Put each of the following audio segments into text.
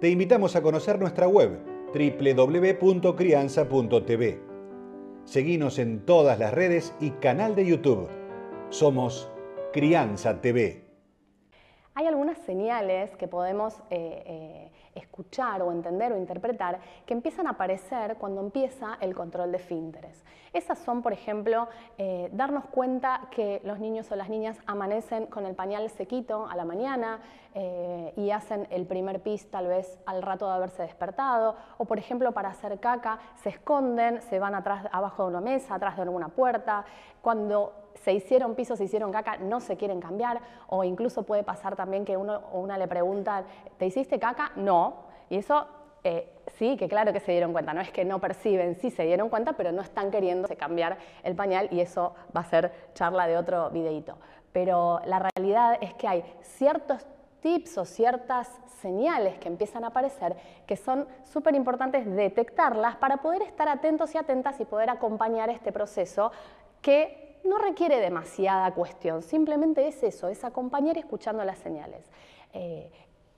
te invitamos a conocer nuestra web www.crianza.tv. Seguimos en todas las redes y canal de YouTube. Somos Crianza TV. Hay algunas señales que podemos eh, eh, escuchar o entender o interpretar que empiezan a aparecer cuando empieza el control de finteres. Esas son, por ejemplo, eh, darnos cuenta que los niños o las niñas amanecen con el pañal sequito a la mañana y hacen el primer pis tal vez al rato de haberse despertado, o por ejemplo para hacer caca se esconden, se van atrás, abajo de una mesa, atrás de alguna puerta. Cuando se hicieron pisos, se hicieron caca, no se quieren cambiar, o incluso puede pasar también que uno o una le pregunta, ¿te hiciste caca? No. Y eso eh, sí, que claro que se dieron cuenta, no es que no perciben, sí se dieron cuenta, pero no están queriendo cambiar el pañal y eso va a ser charla de otro videito. Pero la realidad es que hay ciertos tips o ciertas señales que empiezan a aparecer que son súper importantes detectarlas para poder estar atentos y atentas y poder acompañar este proceso que no requiere demasiada cuestión, simplemente es eso, es acompañar escuchando las señales. Eh,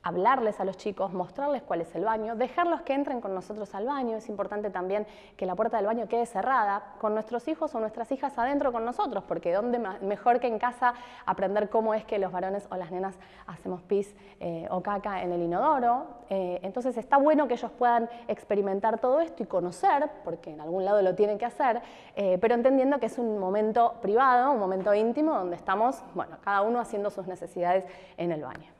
hablarles a los chicos, mostrarles cuál es el baño, dejarlos que entren con nosotros al baño. Es importante también que la puerta del baño quede cerrada, con nuestros hijos o nuestras hijas adentro con nosotros, porque dónde mejor que en casa aprender cómo es que los varones o las nenas hacemos pis eh, o caca en el inodoro. Eh, entonces está bueno que ellos puedan experimentar todo esto y conocer, porque en algún lado lo tienen que hacer, eh, pero entendiendo que es un momento privado, un momento íntimo, donde estamos, bueno, cada uno haciendo sus necesidades en el baño.